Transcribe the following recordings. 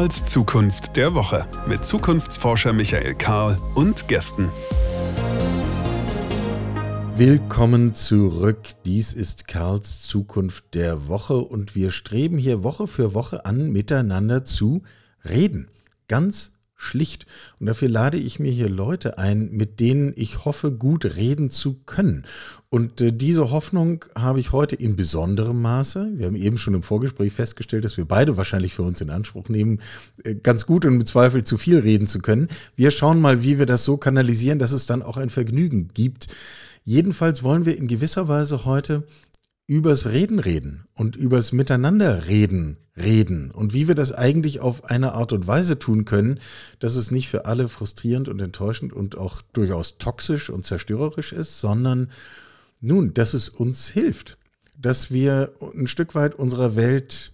Karls Zukunft der Woche mit Zukunftsforscher Michael Karl und Gästen. Willkommen zurück. Dies ist Karls Zukunft der Woche und wir streben hier Woche für Woche an, miteinander zu reden. Ganz schlicht. Und dafür lade ich mir hier Leute ein, mit denen ich hoffe, gut reden zu können. Und äh, diese Hoffnung habe ich heute in besonderem Maße. Wir haben eben schon im Vorgespräch festgestellt, dass wir beide wahrscheinlich für uns in Anspruch nehmen, äh, ganz gut und mit Zweifel zu viel reden zu können. Wir schauen mal, wie wir das so kanalisieren, dass es dann auch ein Vergnügen gibt. Jedenfalls wollen wir in gewisser Weise heute übers Reden reden und übers Miteinander reden reden und wie wir das eigentlich auf eine Art und Weise tun können, dass es nicht für alle frustrierend und enttäuschend und auch durchaus toxisch und zerstörerisch ist, sondern nun, dass es uns hilft, dass wir ein Stück weit unserer Welt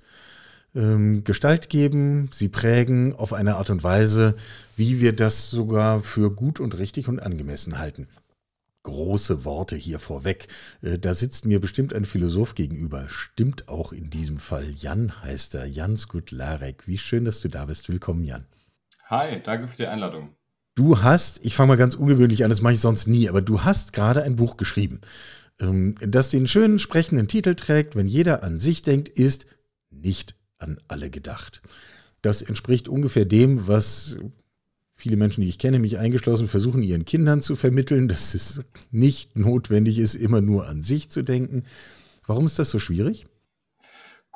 ähm, Gestalt geben, sie prägen auf eine Art und Weise, wie wir das sogar für gut und richtig und angemessen halten große Worte hier vorweg. Äh, da sitzt mir bestimmt ein Philosoph gegenüber. Stimmt auch in diesem Fall. Jan heißt er. Jan Skutlarek. Wie schön, dass du da bist. Willkommen, Jan. Hi, danke für die Einladung. Du hast, ich fange mal ganz ungewöhnlich an, das mache ich sonst nie, aber du hast gerade ein Buch geschrieben, ähm, das den schönen sprechenden Titel trägt, wenn jeder an sich denkt, ist nicht an alle gedacht. Das entspricht ungefähr dem, was viele Menschen, die ich kenne, mich eingeschlossen, versuchen ihren Kindern zu vermitteln, dass es nicht notwendig ist, immer nur an sich zu denken. Warum ist das so schwierig?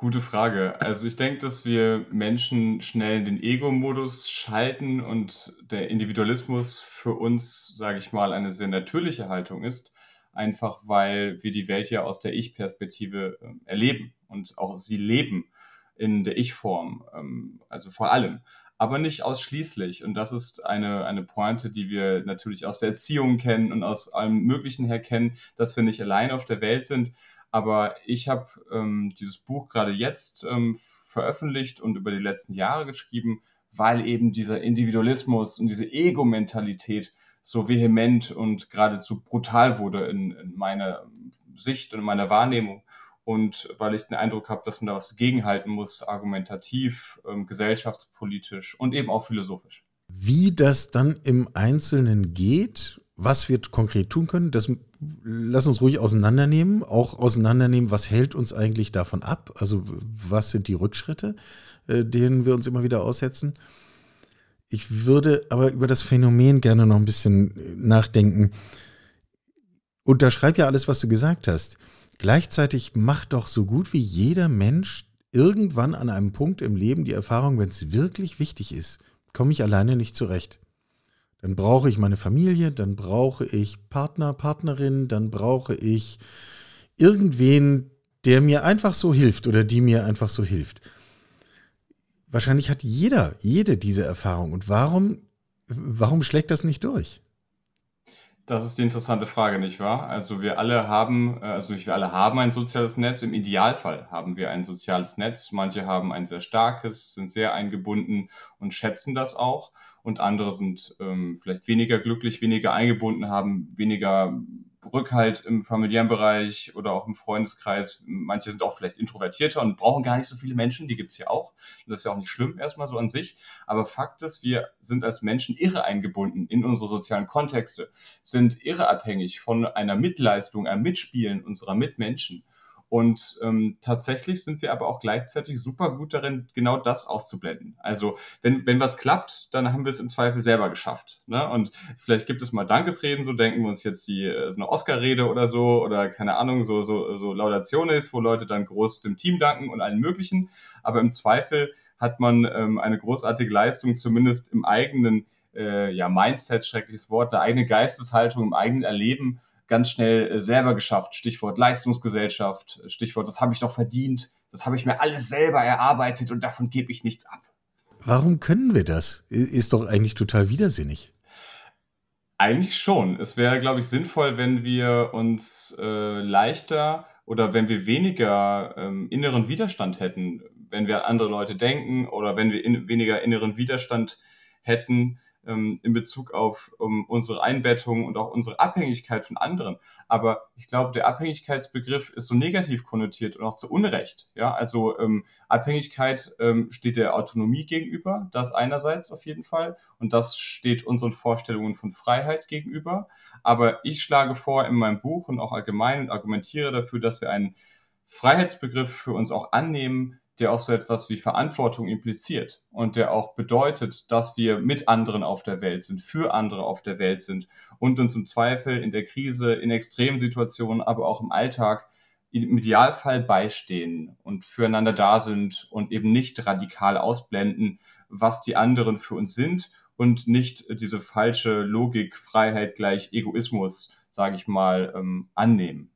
Gute Frage. Also ich denke, dass wir Menschen schnell in den Ego-Modus schalten und der Individualismus für uns, sage ich mal, eine sehr natürliche Haltung ist, einfach weil wir die Welt ja aus der Ich-Perspektive äh, erleben und auch sie leben in der Ich-Form, ähm, also vor allem aber nicht ausschließlich. Und das ist eine, eine Pointe, die wir natürlich aus der Erziehung kennen und aus allem Möglichen her kennen, dass wir nicht allein auf der Welt sind. Aber ich habe ähm, dieses Buch gerade jetzt ähm, veröffentlicht und über die letzten Jahre geschrieben, weil eben dieser Individualismus und diese Ego-Mentalität so vehement und geradezu brutal wurde in, in meiner Sicht und in meiner Wahrnehmung und weil ich den Eindruck habe, dass man da was gegenhalten muss, argumentativ, ähm, gesellschaftspolitisch und eben auch philosophisch. Wie das dann im Einzelnen geht, was wir konkret tun können, das lass uns ruhig auseinandernehmen, auch auseinandernehmen, was hält uns eigentlich davon ab, also was sind die Rückschritte, äh, denen wir uns immer wieder aussetzen. Ich würde aber über das Phänomen gerne noch ein bisschen nachdenken. Unterschreib ja alles, was du gesagt hast. Gleichzeitig macht doch so gut wie jeder Mensch irgendwann an einem Punkt im Leben die Erfahrung, wenn es wirklich wichtig ist, komme ich alleine nicht zurecht. Dann brauche ich meine Familie, dann brauche ich Partner, Partnerin, dann brauche ich irgendwen, der mir einfach so hilft oder die mir einfach so hilft. Wahrscheinlich hat jeder, jede diese Erfahrung. Und warum, warum schlägt das nicht durch? Das ist die interessante Frage, nicht wahr? Also wir alle haben, äh, also nicht wir alle haben ein soziales Netz. Im Idealfall haben wir ein soziales Netz. Manche haben ein sehr starkes, sind sehr eingebunden und schätzen das auch. Und andere sind ähm, vielleicht weniger glücklich, weniger eingebunden, haben weniger Rückhalt im familiären Bereich oder auch im Freundeskreis. Manche sind auch vielleicht introvertierter und brauchen gar nicht so viele Menschen, die gibt's ja auch. Das ist ja auch nicht schlimm erstmal so an sich. Aber Fakt ist, wir sind als Menschen irre eingebunden in unsere sozialen Kontexte, sind irre abhängig von einer Mitleistung, einem Mitspielen unserer Mitmenschen. Und ähm, tatsächlich sind wir aber auch gleichzeitig super gut darin, genau das auszublenden. Also wenn, wenn was klappt, dann haben wir es im Zweifel selber geschafft. Ne? Und vielleicht gibt es mal Dankesreden, so denken wir uns jetzt die äh, so eine Oscar-Rede oder so, oder keine Ahnung, so, so, so Laudationes, wo Leute dann groß dem Team danken und allen möglichen. Aber im Zweifel hat man ähm, eine großartige Leistung, zumindest im eigenen äh, ja, Mindset, schreckliches Wort, der eigene Geisteshaltung, im eigenen Erleben ganz schnell äh, selber geschafft. Stichwort Leistungsgesellschaft, Stichwort, das habe ich doch verdient, das habe ich mir alles selber erarbeitet und davon gebe ich nichts ab. Warum können wir das? Ist doch eigentlich total widersinnig. Eigentlich schon. Es wäre, glaube ich, sinnvoll, wenn wir uns äh, leichter oder wenn wir weniger ähm, inneren Widerstand hätten, wenn wir an andere Leute denken oder wenn wir in, weniger inneren Widerstand hätten, ähm, in Bezug auf um, unsere Einbettung und auch unsere Abhängigkeit von anderen. Aber ich glaube, der Abhängigkeitsbegriff ist so negativ konnotiert und auch zu Unrecht. Ja, also ähm, Abhängigkeit ähm, steht der Autonomie gegenüber, das einerseits auf jeden Fall, und das steht unseren Vorstellungen von Freiheit gegenüber. Aber ich schlage vor in meinem Buch und auch allgemein und argumentiere dafür, dass wir einen Freiheitsbegriff für uns auch annehmen, der auch so etwas wie Verantwortung impliziert und der auch bedeutet, dass wir mit anderen auf der Welt sind, für andere auf der Welt sind und uns im Zweifel in der Krise, in Extremsituationen, aber auch im Alltag im Idealfall beistehen und füreinander da sind und eben nicht radikal ausblenden, was die anderen für uns sind und nicht diese falsche Logik Freiheit gleich Egoismus, sage ich mal, ähm, annehmen.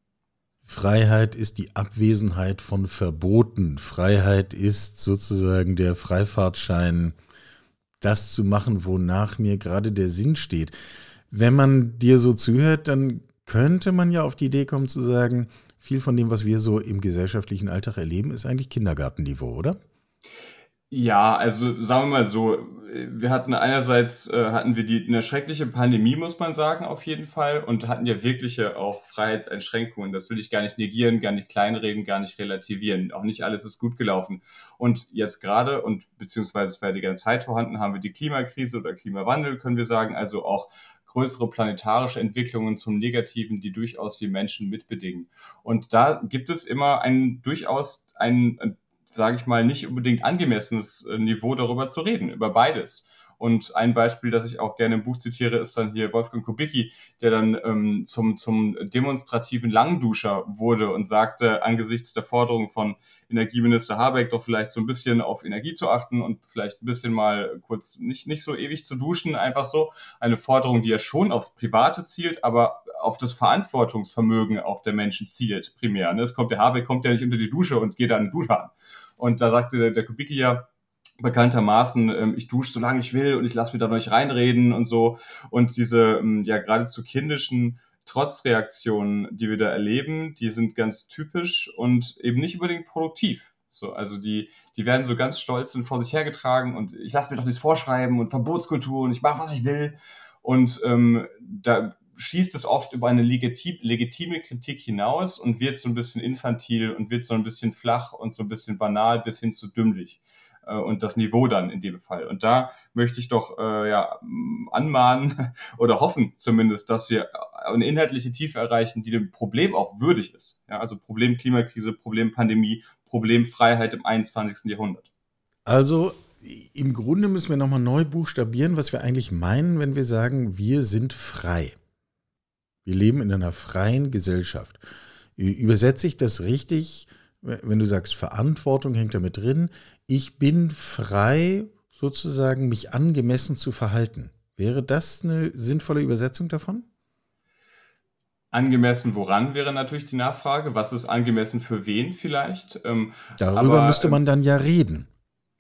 Freiheit ist die Abwesenheit von Verboten. Freiheit ist sozusagen der Freifahrtschein, das zu machen, wonach mir gerade der Sinn steht. Wenn man dir so zuhört, dann könnte man ja auf die Idee kommen zu sagen, viel von dem, was wir so im gesellschaftlichen Alltag erleben, ist eigentlich Kindergartenniveau, oder? Ja, also sagen wir mal so, wir hatten einerseits äh, hatten wir die eine schreckliche Pandemie, muss man sagen, auf jeden Fall, und hatten ja wirkliche auch Freiheitseinschränkungen. Das will ich gar nicht negieren, gar nicht kleinreden, gar nicht relativieren. Auch nicht alles ist gut gelaufen. Und jetzt gerade und beziehungsweise es war die ganze Zeit vorhanden, haben wir die Klimakrise oder Klimawandel, können wir sagen, also auch größere planetarische Entwicklungen zum Negativen, die durchaus wir Menschen mitbedingen. Und da gibt es immer ein durchaus ein sage ich mal, nicht unbedingt angemessenes äh, Niveau darüber zu reden, über beides. Und ein Beispiel, das ich auch gerne im Buch zitiere, ist dann hier Wolfgang Kubicki, der dann ähm, zum, zum demonstrativen Langduscher wurde und sagte, angesichts der Forderung von Energieminister Habeck doch vielleicht so ein bisschen auf Energie zu achten und vielleicht ein bisschen mal kurz nicht, nicht so ewig zu duschen, einfach so. Eine Forderung, die ja schon aufs Private zielt, aber auf das Verantwortungsvermögen auch der Menschen zielt, primär. Ne? Es kommt der Habeck, kommt ja nicht unter die Dusche und geht dann Dusche an. Und da sagte der, der Kubicki ja, bekanntermaßen, ähm, ich dusche so lange ich will und ich lasse mir da nicht reinreden und so. Und diese ähm, ja geradezu kindischen Trotzreaktionen, die wir da erleben, die sind ganz typisch und eben nicht unbedingt produktiv. So, also die, die werden so ganz stolz und vor sich hergetragen und ich lasse mir doch nichts vorschreiben und Verbotskultur und ich mache, was ich will. Und ähm, da schießt es oft über eine legitim, legitime Kritik hinaus und wird so ein bisschen infantil und wird so ein bisschen flach und so ein bisschen banal bis hin zu dümmlich. Äh, und das Niveau dann in dem Fall. Und da möchte ich doch äh, ja, anmahnen oder hoffen zumindest, dass wir eine inhaltliche Tiefe erreichen, die dem Problem auch würdig ist. Ja, also Problem Klimakrise, Problem Pandemie, Problem Freiheit im 21. Jahrhundert. Also im Grunde müssen wir nochmal neu buchstabieren, was wir eigentlich meinen, wenn wir sagen, wir sind frei. Wir leben in einer freien Gesellschaft. Übersetze ich das richtig, wenn du sagst, Verantwortung hängt damit drin? Ich bin frei, sozusagen mich angemessen zu verhalten. Wäre das eine sinnvolle Übersetzung davon? Angemessen woran wäre natürlich die Nachfrage. Was ist angemessen für wen vielleicht? Ähm, Darüber aber, müsste man dann ja reden.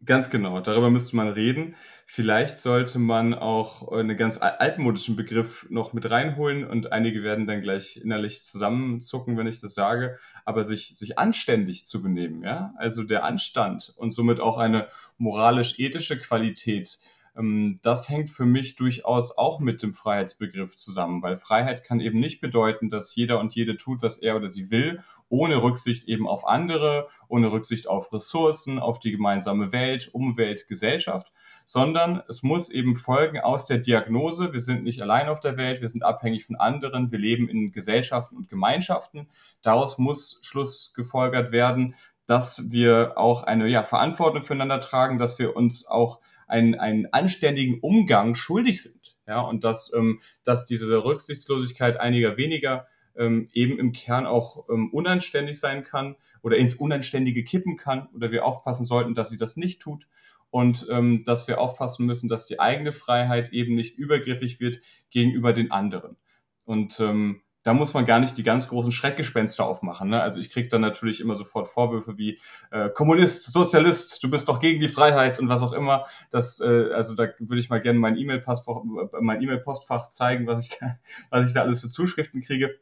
Ganz genau, darüber müsste man reden. Vielleicht sollte man auch einen ganz altmodischen Begriff noch mit reinholen und einige werden dann gleich innerlich zusammenzucken, wenn ich das sage, aber sich, sich anständig zu benehmen, ja? Also der Anstand und somit auch eine moralisch-ethische Qualität das hängt für mich durchaus auch mit dem Freiheitsbegriff zusammen, weil Freiheit kann eben nicht bedeuten, dass jeder und jede tut, was er oder sie will, ohne Rücksicht eben auf andere, ohne Rücksicht auf Ressourcen, auf die gemeinsame Welt, Umwelt, Gesellschaft, sondern es muss eben folgen aus der Diagnose, wir sind nicht allein auf der Welt, wir sind abhängig von anderen, wir leben in Gesellschaften und Gemeinschaften. Daraus muss Schluss gefolgert werden, dass wir auch eine ja, Verantwortung füreinander tragen, dass wir uns auch einen, einen anständigen Umgang schuldig sind. Ja, und dass, ähm, dass diese Rücksichtslosigkeit einiger weniger ähm, eben im Kern auch ähm, unanständig sein kann oder ins Unanständige kippen kann oder wir aufpassen sollten, dass sie das nicht tut und ähm, dass wir aufpassen müssen, dass die eigene Freiheit eben nicht übergriffig wird gegenüber den anderen. Und ähm, da muss man gar nicht die ganz großen Schreckgespenster aufmachen. Ne? Also ich kriege dann natürlich immer sofort Vorwürfe wie äh, Kommunist, Sozialist, du bist doch gegen die Freiheit und was auch immer. Das, äh, also da würde ich mal gerne mein E-Mail-Postfach mein E-Mail-Postfach zeigen, was ich, da, was ich da alles für Zuschriften kriege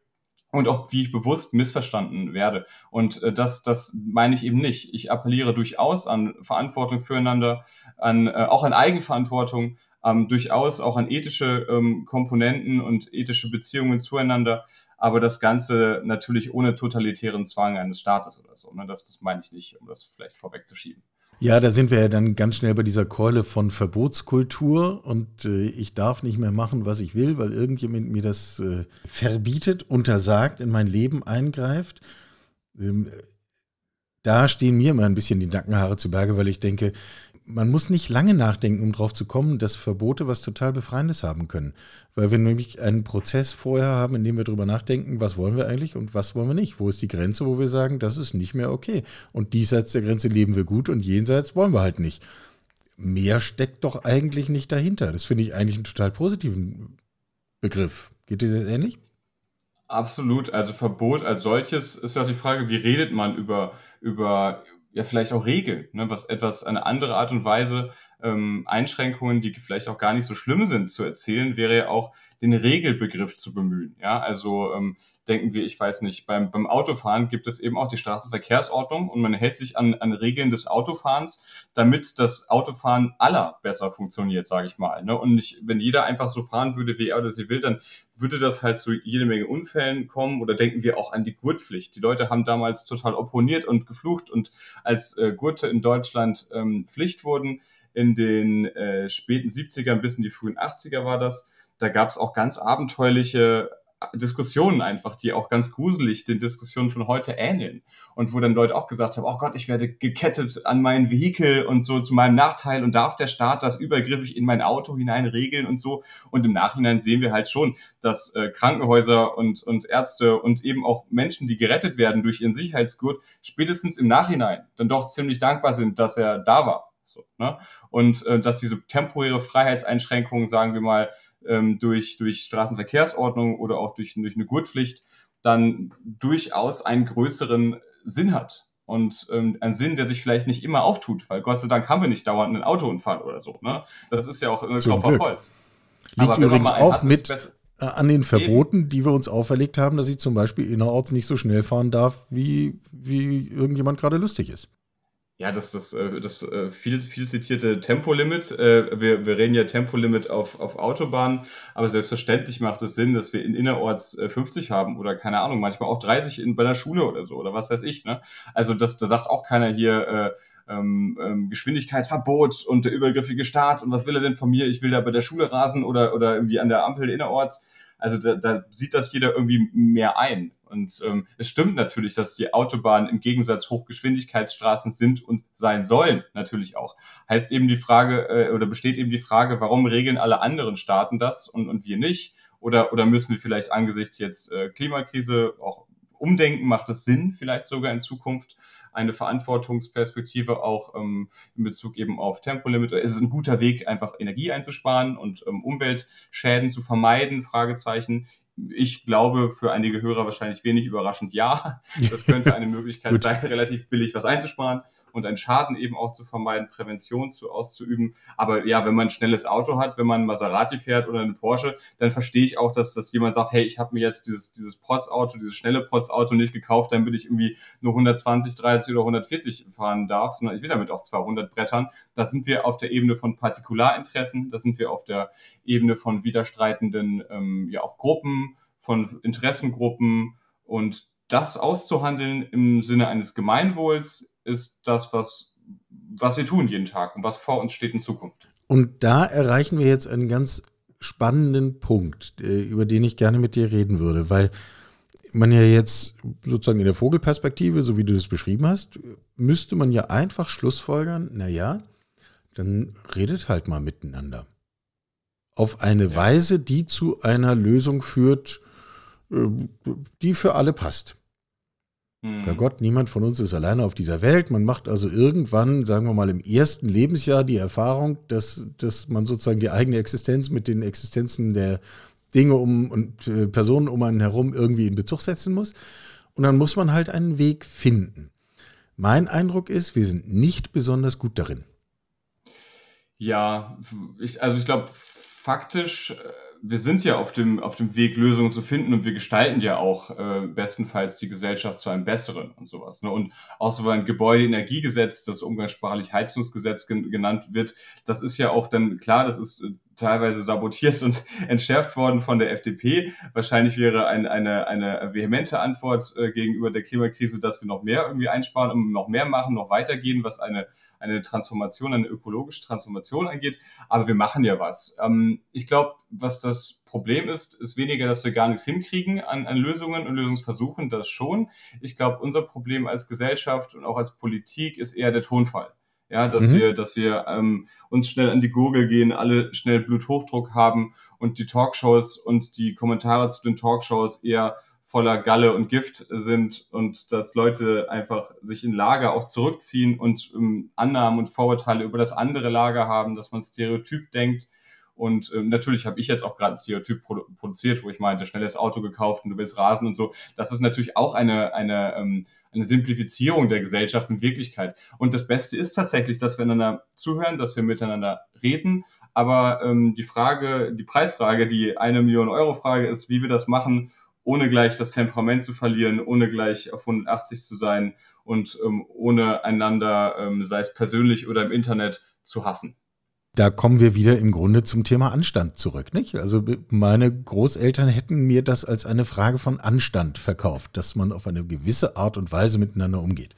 und auch wie ich bewusst missverstanden werde. Und äh, das, das meine ich eben nicht. Ich appelliere durchaus an Verantwortung füreinander, an äh, auch an Eigenverantwortung, ähm, durchaus auch an ethische ähm, Komponenten und ethische Beziehungen zueinander, aber das Ganze natürlich ohne totalitären Zwang eines Staates oder so. Ne? Das, das meine ich nicht, um das vielleicht vorwegzuschieben. Ja, da sind wir ja dann ganz schnell bei dieser Keule von Verbotskultur und äh, ich darf nicht mehr machen, was ich will, weil irgendjemand mir das äh, verbietet, untersagt, in mein Leben eingreift. Ähm, da stehen mir immer ein bisschen die Nackenhaare zu Berge, weil ich denke, man muss nicht lange nachdenken, um drauf zu kommen, dass Verbote was total Befreiendes haben können. Weil wir nämlich einen Prozess vorher haben, in dem wir darüber nachdenken, was wollen wir eigentlich und was wollen wir nicht. Wo ist die Grenze, wo wir sagen, das ist nicht mehr okay. Und diesseits der Grenze leben wir gut und jenseits wollen wir halt nicht. Mehr steckt doch eigentlich nicht dahinter. Das finde ich eigentlich einen total positiven Begriff. Geht dir das ähnlich? Absolut. Also Verbot als solches ist ja die Frage, wie redet man über, über ja vielleicht auch Regeln, ne, was etwas eine andere Art und Weise ähm, Einschränkungen, die vielleicht auch gar nicht so schlimm sind, zu erzählen, wäre ja auch den Regelbegriff zu bemühen. Ja, also ähm, denken wir, ich weiß nicht, beim, beim Autofahren gibt es eben auch die Straßenverkehrsordnung und man hält sich an, an Regeln des Autofahrens, damit das Autofahren aller besser funktioniert, sage ich mal. Ne? Und nicht, wenn jeder einfach so fahren würde, wie er oder sie will, dann würde das halt zu jede Menge Unfällen kommen oder denken wir auch an die Gurtpflicht. Die Leute haben damals total opponiert und geflucht und als äh, Gurte in Deutschland ähm, Pflicht wurden, in den äh, späten 70ern bis in die frühen 80er war das, da gab es auch ganz abenteuerliche Diskussionen einfach, die auch ganz gruselig den Diskussionen von heute ähneln. Und wo dann Leute auch gesagt haben, oh Gott, ich werde gekettet an mein Vehikel und so zu meinem Nachteil und darf der Staat das übergriffig in mein Auto hinein regeln und so. Und im Nachhinein sehen wir halt schon, dass äh, Krankenhäuser und, und Ärzte und eben auch Menschen, die gerettet werden durch ihren Sicherheitsgurt, spätestens im Nachhinein dann doch ziemlich dankbar sind, dass er da war. So, ne? Und äh, dass diese temporäre Freiheitseinschränkungen, sagen wir mal, ähm, durch, durch Straßenverkehrsordnung oder auch durch, durch eine Gurtpflicht dann durchaus einen größeren Sinn hat. Und ähm, ein Sinn, der sich vielleicht nicht immer auftut, weil Gott sei Dank haben wir nicht dauernd einen Autounfall oder so. Ne? Das ist ja auch irgendwie Kopf auf Holz. Liegt übrigens auch hat, mit äh, an den Verboten, die wir uns auferlegt haben, dass ich zum Beispiel innerorts nicht so schnell fahren darf, wie, wie irgendjemand gerade lustig ist. Ja, das, das, äh, das äh, viel, viel zitierte Tempolimit. Äh, wir, wir reden ja Tempolimit auf, auf Autobahnen, aber selbstverständlich macht es Sinn, dass wir in innerorts 50 haben oder keine Ahnung, manchmal auch 30 in, bei der Schule oder so oder was weiß ich. Ne? Also das, da sagt auch keiner hier äh, ähm, ähm, Geschwindigkeitsverbot und der übergriffige Staat und was will er denn von mir? Ich will da bei der Schule rasen oder, oder irgendwie an der Ampel innerorts. Also da, da sieht das jeder irgendwie mehr ein. Und ähm, es stimmt natürlich, dass die Autobahnen im Gegensatz Hochgeschwindigkeitsstraßen sind und sein sollen, natürlich auch. Heißt eben die Frage, äh, oder besteht eben die Frage, warum regeln alle anderen Staaten das und, und wir nicht? Oder, oder müssen wir vielleicht angesichts jetzt äh, Klimakrise auch umdenken? Macht es Sinn, vielleicht sogar in Zukunft eine Verantwortungsperspektive auch ähm, in Bezug eben auf Tempolimit? Ist es ein guter Weg, einfach Energie einzusparen und ähm, Umweltschäden zu vermeiden? Fragezeichen ich glaube, für einige Hörer wahrscheinlich wenig überraschend ja. Das könnte eine Möglichkeit sein, relativ billig was einzusparen und einen Schaden eben auch zu vermeiden, Prävention zu auszuüben. Aber ja, wenn man ein schnelles Auto hat, wenn man ein Maserati fährt oder eine Porsche, dann verstehe ich auch, dass, dass jemand sagt, hey, ich habe mir jetzt dieses, dieses Protzauto, dieses schnelle Protzauto nicht gekauft, damit ich irgendwie nur 120, 30 oder 140 fahren darf, sondern ich will damit auch 200 brettern. Da sind wir auf der Ebene von Partikularinteressen, da sind wir auf der Ebene von widerstreitenden ähm, ja auch Gruppen, von Interessengruppen und das auszuhandeln im Sinne eines Gemeinwohls ist das, was, was wir tun jeden Tag und was vor uns steht in Zukunft. Und da erreichen wir jetzt einen ganz spannenden Punkt, äh, über den ich gerne mit dir reden würde, weil man ja jetzt sozusagen in der Vogelperspektive, so wie du das beschrieben hast, müsste man ja einfach schlussfolgern, naja, dann redet halt mal miteinander. Auf eine ja. Weise, die zu einer Lösung führt, äh, die für alle passt. Mhm. Gott, niemand von uns ist alleine auf dieser Welt. Man macht also irgendwann, sagen wir mal, im ersten Lebensjahr die Erfahrung, dass, dass man sozusagen die eigene Existenz mit den Existenzen der Dinge um und äh, Personen um einen herum irgendwie in Bezug setzen muss. Und dann muss man halt einen Weg finden. Mein Eindruck ist, wir sind nicht besonders gut darin. Ja, ich, also ich glaube, faktisch äh, wir sind ja auf dem, auf dem Weg, Lösungen zu finden und wir gestalten ja auch äh, bestenfalls die Gesellschaft zu einem besseren und sowas. Ne? Und auch so ein Gebäudeenergiegesetz, das umgangssprachlich Heizungsgesetz gen genannt wird, das ist ja auch dann klar, das ist äh, teilweise sabotiert und entschärft worden von der FDP. Wahrscheinlich wäre ein, eine, eine vehemente Antwort äh, gegenüber der Klimakrise, dass wir noch mehr irgendwie einsparen und noch mehr machen, noch weitergehen, was eine, eine Transformation, eine ökologische Transformation angeht. Aber wir machen ja was. Ähm, ich glaube, was das Problem ist, ist weniger, dass wir gar nichts hinkriegen an, an Lösungen und Lösungsversuchen, das schon. Ich glaube, unser Problem als Gesellschaft und auch als Politik ist eher der Tonfall. Ja, dass mhm. wir, dass wir ähm, uns schnell an die Gurgel gehen, alle schnell Bluthochdruck haben und die Talkshows und die Kommentare zu den Talkshows eher voller Galle und Gift sind und dass Leute einfach sich in Lager auch zurückziehen und ähm, Annahmen und Vorurteile über das andere Lager haben, dass man stereotyp denkt. Und ähm, natürlich habe ich jetzt auch gerade ein Stereotyp produ produziert, wo ich meinte, schnelles Auto gekauft und du willst rasen und so. Das ist natürlich auch eine, eine, ähm, eine Simplifizierung der Gesellschaft in Wirklichkeit. Und das Beste ist tatsächlich, dass wir einander zuhören, dass wir miteinander reden. Aber ähm, die Frage, die Preisfrage, die eine Million Euro Frage ist, wie wir das machen ohne gleich das Temperament zu verlieren, ohne gleich auf 180 zu sein und ähm, ohne einander, ähm, sei es persönlich oder im Internet, zu hassen. Da kommen wir wieder im Grunde zum Thema Anstand zurück. Nicht? Also meine Großeltern hätten mir das als eine Frage von Anstand verkauft, dass man auf eine gewisse Art und Weise miteinander umgeht.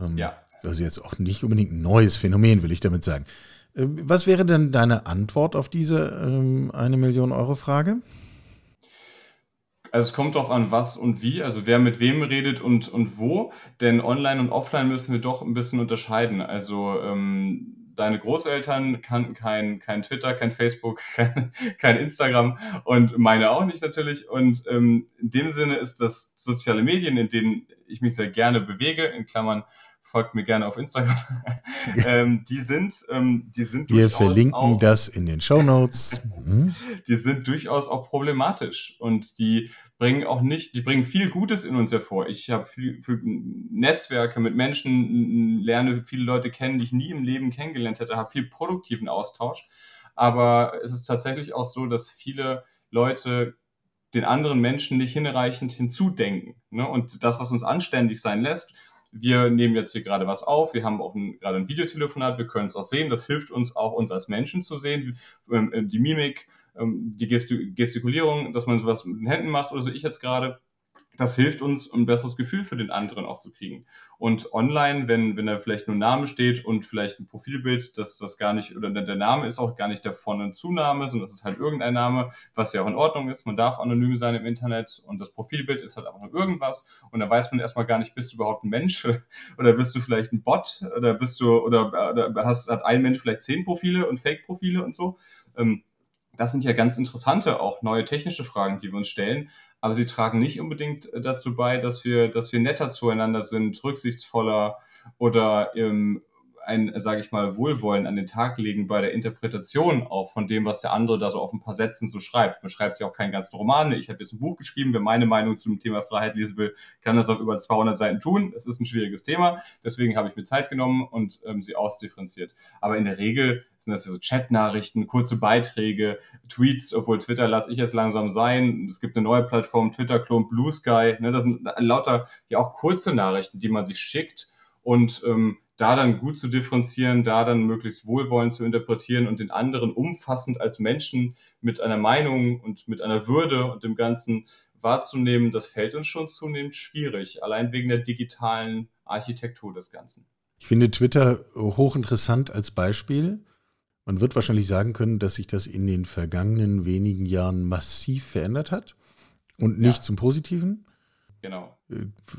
Ähm, ja. Also jetzt auch nicht unbedingt ein neues Phänomen, will ich damit sagen. Äh, was wäre denn deine Antwort auf diese ähm, eine Million Euro Frage? Also es kommt darauf an, was und wie, also wer mit wem redet und, und wo. Denn online und offline müssen wir doch ein bisschen unterscheiden. Also ähm, deine Großeltern kannten kein, kein Twitter, kein Facebook, kein, kein Instagram und meine auch nicht natürlich. Und ähm, in dem Sinne ist das soziale Medien, in denen ich mich sehr gerne bewege, in Klammern folgt mir gerne auf Instagram. ähm, die sind, ähm, die sind Wir verlinken auch, das in den Show Notes. Mhm. die sind durchaus auch problematisch und die bringen auch nicht, die bringen viel Gutes in uns hervor. Ich habe viel, viel Netzwerke mit Menschen, lerne viele Leute kennen, die ich nie im Leben kennengelernt hätte, habe viel produktiven Austausch. Aber es ist tatsächlich auch so, dass viele Leute den anderen Menschen nicht hinreichend hinzudenken. Ne? Und das, was uns anständig sein lässt, wir nehmen jetzt hier gerade was auf, wir haben auch ein, gerade ein Videotelefonat, wir können es auch sehen, das hilft uns auch, uns als Menschen zu sehen, ähm, die Mimik, ähm, die Gestikulierung, dass man sowas mit den Händen macht oder so, ich jetzt gerade, das hilft uns, ein besseres Gefühl für den anderen auch zu kriegen. Und online, wenn, wenn da vielleicht nur Name steht und vielleicht ein Profilbild, dass das gar nicht, oder der Name ist auch gar nicht der Von- und Zunahme, sondern das ist halt irgendein Name, was ja auch in Ordnung ist. Man darf anonym sein im Internet und das Profilbild ist halt einfach nur irgendwas. Und da weiß man erstmal gar nicht, bist du überhaupt ein Mensch oder bist du vielleicht ein Bot oder bist du, oder, oder hast, hat ein Mensch vielleicht zehn Profile und Fake-Profile und so. Ähm, das sind ja ganz interessante, auch neue technische Fragen, die wir uns stellen. Aber sie tragen nicht unbedingt äh, dazu bei, dass wir, dass wir netter zueinander sind, rücksichtsvoller oder ähm, ein, sage ich mal, Wohlwollen an den Tag legen bei der Interpretation auch von dem, was der andere da so auf ein paar Sätzen so schreibt. Man schreibt sich auch keinen ganzen Roman. Ich habe jetzt ein Buch geschrieben. Wer meine Meinung zum Thema Freiheit lesen will, kann das auf über 200 Seiten tun. Es ist ein schwieriges Thema. Deswegen habe ich mir Zeit genommen und ähm, sie ausdifferenziert. Aber in der Regel sind das ja so Chatnachrichten, kurze Beiträge, Tweets, obwohl Twitter lasse ich jetzt langsam sein. Es gibt eine neue Plattform, Twitter-Klon, Blue Sky. Ne, das sind lauter ja auch kurze Nachrichten, die man sich schickt und ähm, da dann gut zu differenzieren, da dann möglichst wohlwollend zu interpretieren und den anderen umfassend als Menschen mit einer Meinung und mit einer Würde und dem Ganzen wahrzunehmen, das fällt uns schon zunehmend schwierig, allein wegen der digitalen Architektur des Ganzen. Ich finde Twitter hochinteressant als Beispiel. Man wird wahrscheinlich sagen können, dass sich das in den vergangenen wenigen Jahren massiv verändert hat und nicht ja. zum Positiven. Genau.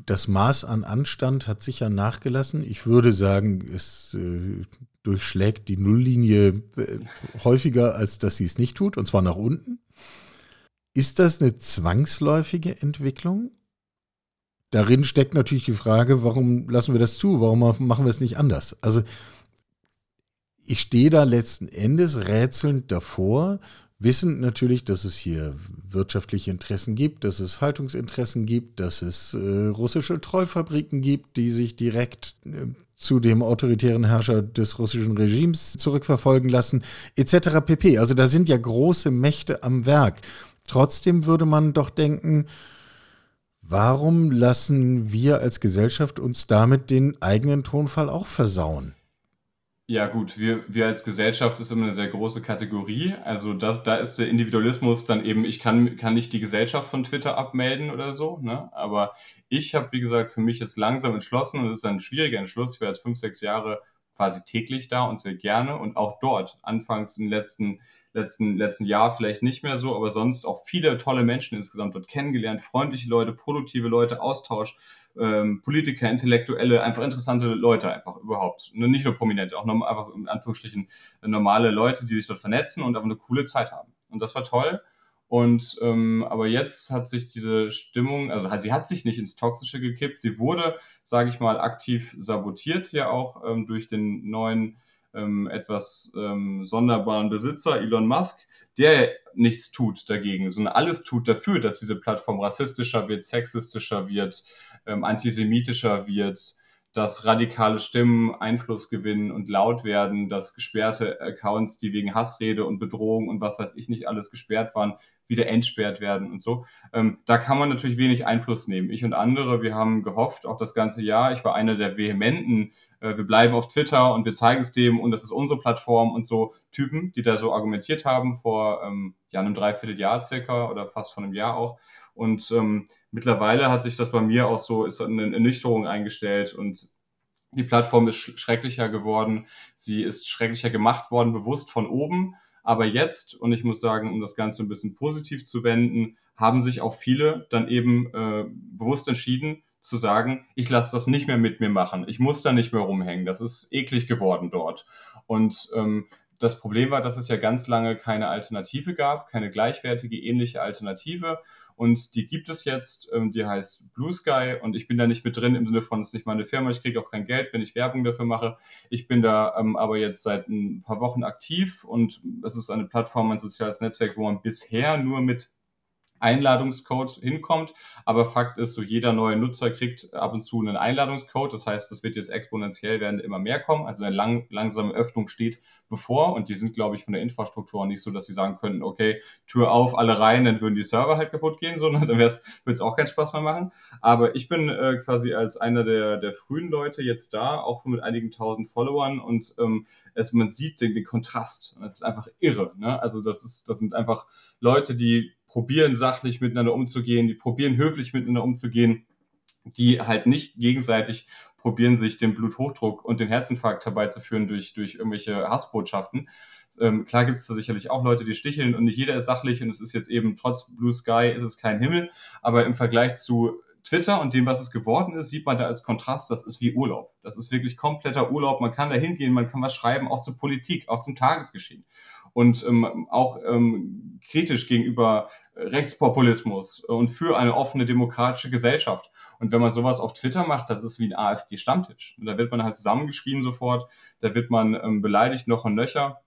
Das Maß an Anstand hat sicher nachgelassen. Ich würde sagen, es äh, durchschlägt die Nulllinie äh, häufiger, als dass sie es nicht tut, und zwar nach unten. Ist das eine zwangsläufige Entwicklung? Darin steckt natürlich die Frage, warum lassen wir das zu? Warum machen wir es nicht anders? Also ich stehe da letzten Endes rätselnd davor Wissend natürlich, dass es hier wirtschaftliche Interessen gibt, dass es Haltungsinteressen gibt, dass es äh, russische Trollfabriken gibt, die sich direkt äh, zu dem autoritären Herrscher des russischen Regimes zurückverfolgen lassen, etc. pp. Also da sind ja große Mächte am Werk. Trotzdem würde man doch denken, warum lassen wir als Gesellschaft uns damit den eigenen Tonfall auch versauen? Ja, gut, wir, wir als Gesellschaft ist immer eine sehr große Kategorie. Also das, da ist der Individualismus dann eben, ich kann, kann nicht die Gesellschaft von Twitter abmelden oder so, ne? Aber ich habe, wie gesagt, für mich jetzt langsam entschlossen und es ist ein schwieriger Entschluss. Ich war jetzt fünf, sechs Jahre quasi täglich da und sehr gerne und auch dort, anfangs im letzten, letzten, letzten Jahr vielleicht nicht mehr so, aber sonst auch viele tolle Menschen insgesamt dort kennengelernt, freundliche Leute, produktive Leute, Austausch ähm, Politiker, Intellektuelle, einfach interessante Leute einfach überhaupt. Nicht nur prominente, auch noch, einfach in Anführungsstrichen normale Leute, die sich dort vernetzen und einfach eine coole Zeit haben. Und das war toll. Und ähm, aber jetzt hat sich diese Stimmung, also sie hat sich nicht ins Toxische gekippt, sie wurde, sage ich mal, aktiv sabotiert ja auch ähm, durch den neuen ähm, etwas ähm, sonderbaren Besitzer Elon Musk, der nichts tut dagegen, sondern alles tut dafür, dass diese Plattform rassistischer wird, sexistischer wird, ähm, antisemitischer wird, dass radikale Stimmen Einfluss gewinnen und laut werden, dass gesperrte Accounts, die wegen Hassrede und Bedrohung und was weiß ich nicht alles gesperrt waren, wieder entsperrt werden und so. Ähm, da kann man natürlich wenig Einfluss nehmen. Ich und andere, wir haben gehofft, auch das ganze Jahr, ich war einer der vehementen wir bleiben auf Twitter und wir zeigen es dem und das ist unsere Plattform und so Typen, die da so argumentiert haben vor ähm, ja, einem Dreivierteljahr circa oder fast von einem Jahr auch. Und ähm, mittlerweile hat sich das bei mir auch so, ist eine Ernüchterung eingestellt und die Plattform ist schrecklicher geworden. Sie ist schrecklicher gemacht worden, bewusst von oben. Aber jetzt, und ich muss sagen, um das Ganze ein bisschen positiv zu wenden, haben sich auch viele dann eben äh, bewusst entschieden, zu sagen, ich lasse das nicht mehr mit mir machen. Ich muss da nicht mehr rumhängen. Das ist eklig geworden dort. Und ähm, das Problem war, dass es ja ganz lange keine Alternative gab, keine gleichwertige, ähnliche Alternative. Und die gibt es jetzt, ähm, die heißt Blue Sky. Und ich bin da nicht mit drin im Sinne von, es ist nicht meine Firma, ich kriege auch kein Geld, wenn ich Werbung dafür mache. Ich bin da ähm, aber jetzt seit ein paar Wochen aktiv und es ist eine Plattform, ein soziales Netzwerk, wo man bisher nur mit Einladungscode hinkommt. Aber Fakt ist, so jeder neue Nutzer kriegt ab und zu einen Einladungscode. Das heißt, das wird jetzt exponentiell werden immer mehr kommen. Also eine lang, langsame Öffnung steht bevor. Und die sind, glaube ich, von der Infrastruktur nicht so, dass sie sagen könnten, okay, Tür auf, alle rein, dann würden die Server halt kaputt gehen, sondern dann würde es auch keinen Spaß mehr machen. Aber ich bin äh, quasi als einer der, der frühen Leute jetzt da, auch mit einigen tausend Followern. Und ähm, es, man sieht den, den Kontrast. Es ist einfach irre. Ne? Also das ist, das sind einfach Leute, die probieren sachlich miteinander umzugehen, die probieren höflich miteinander umzugehen, die halt nicht gegenseitig probieren, sich den Bluthochdruck und den Herzinfarkt herbeizuführen durch, durch irgendwelche Hassbotschaften. Ähm, klar gibt es da sicherlich auch Leute, die sticheln und nicht jeder ist sachlich und es ist jetzt eben trotz Blue Sky ist es kein Himmel, aber im Vergleich zu Twitter und dem, was es geworden ist, sieht man da als Kontrast, das ist wie Urlaub. Das ist wirklich kompletter Urlaub. Man kann da hingehen, man kann was schreiben, auch zur Politik, auch zum Tagesgeschehen und ähm, auch ähm, kritisch gegenüber Rechtspopulismus und für eine offene demokratische Gesellschaft. Und wenn man sowas auf Twitter macht, das ist wie ein AfD-Stammtisch. Da wird man halt zusammengeschrien sofort, da wird man ähm, beleidigt noch und nöcher.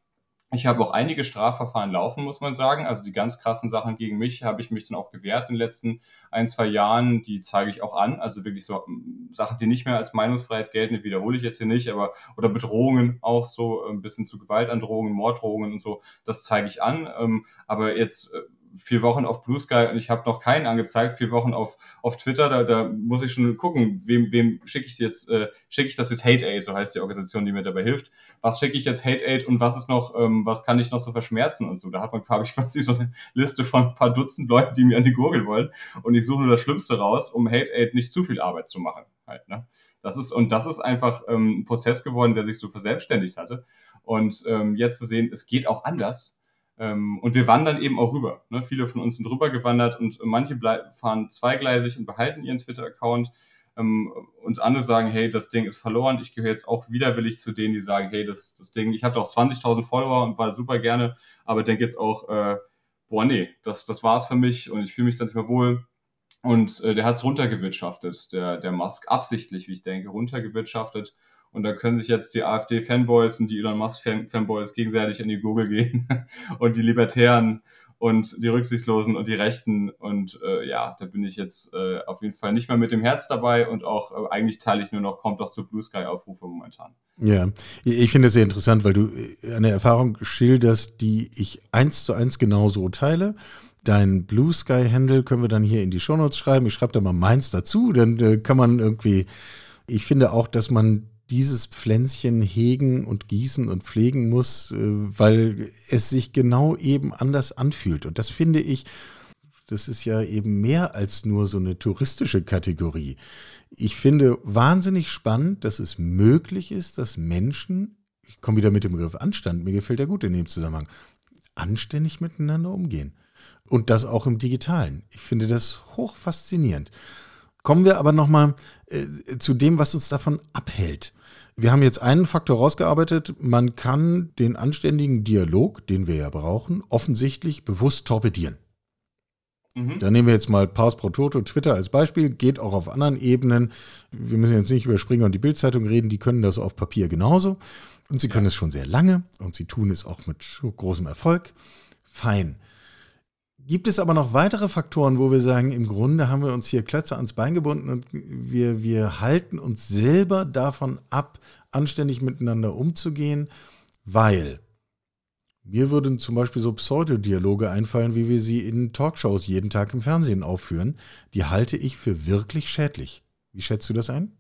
Ich habe auch einige Strafverfahren laufen, muss man sagen. Also die ganz krassen Sachen gegen mich habe ich mich dann auch gewehrt in den letzten ein, zwei Jahren. Die zeige ich auch an. Also wirklich so ähm, Sachen, die nicht mehr als Meinungsfreiheit gelten, wiederhole ich jetzt hier nicht, aber oder Bedrohungen auch so, ein bisschen zu Gewaltandrohungen, Morddrohungen und so, das zeige ich an. Ähm, aber jetzt äh, vier Wochen auf Blue Sky und ich habe noch keinen angezeigt, vier Wochen auf, auf Twitter, da, da muss ich schon gucken, wem, wem schicke ich jetzt, äh, schicke ich das jetzt Hate Aid, so heißt die Organisation, die mir dabei hilft. Was schicke ich jetzt Hate Aid und was ist noch, ähm, was kann ich noch so verschmerzen und so. Da hat man, habe ich quasi so eine Liste von ein paar Dutzend Leuten, die mir an die Gurgel wollen und ich suche nur das Schlimmste raus, um Hate Aid nicht zu viel Arbeit zu machen. Halt, ne? Das ist, und das ist einfach ähm, ein Prozess geworden, der sich so verselbstständigt hatte. Und ähm, jetzt zu sehen, es geht auch anders und wir wandern eben auch rüber. Ne? Viele von uns sind rüber gewandert und manche fahren zweigleisig und behalten ihren Twitter-Account. Ähm, und andere sagen, hey, das Ding ist verloren. Ich gehöre jetzt auch widerwillig zu denen, die sagen, hey, das, das Ding, ich hatte auch 20.000 Follower und war super gerne, aber denke jetzt auch, äh, boah, nee, das, das war's für mich und ich fühle mich dann nicht mehr wohl. Und äh, der hat es runtergewirtschaftet, der, der Musk, absichtlich, wie ich denke, runtergewirtschaftet und da können sich jetzt die AfD-Fanboys und die Elon Musk-Fanboys gegenseitig in die Google gehen und die Libertären und die Rücksichtslosen und die Rechten. Und äh, ja, da bin ich jetzt äh, auf jeden Fall nicht mehr mit dem Herz dabei und auch äh, eigentlich teile ich nur noch, kommt doch zu Blue Sky-Aufrufe momentan. Ja, ich finde es sehr interessant, weil du äh, eine Erfahrung schilderst, die ich eins zu eins genauso teile. Dein Blue Sky Handle können wir dann hier in die Shownotes schreiben. Ich schreibe da mal meins dazu, dann äh, kann man irgendwie, ich finde auch, dass man dieses Pflänzchen hegen und gießen und pflegen muss, äh, weil es sich genau eben anders anfühlt. Und das finde ich, das ist ja eben mehr als nur so eine touristische Kategorie. Ich finde wahnsinnig spannend, dass es möglich ist, dass Menschen, ich komme wieder mit dem Begriff Anstand, mir gefällt der gut in dem Zusammenhang, anständig miteinander umgehen. Und das auch im digitalen. Ich finde das hoch faszinierend. Kommen wir aber nochmal äh, zu dem, was uns davon abhält. Wir haben jetzt einen Faktor rausgearbeitet. Man kann den anständigen Dialog, den wir ja brauchen, offensichtlich bewusst torpedieren. Mhm. Da nehmen wir jetzt mal Pause pro Toto, Twitter als Beispiel, geht auch auf anderen Ebenen. Wir müssen jetzt nicht über Springer und die Bildzeitung reden, die können das auf Papier genauso. Und sie können ja. es schon sehr lange und sie tun es auch mit großem Erfolg. Fein. Gibt es aber noch weitere Faktoren, wo wir sagen, im Grunde haben wir uns hier Klötze ans Bein gebunden und wir, wir halten uns selber davon ab, anständig miteinander umzugehen, weil mir würden zum Beispiel so Pseudodialoge einfallen, wie wir sie in Talkshows jeden Tag im Fernsehen aufführen. Die halte ich für wirklich schädlich. Wie schätzt du das ein?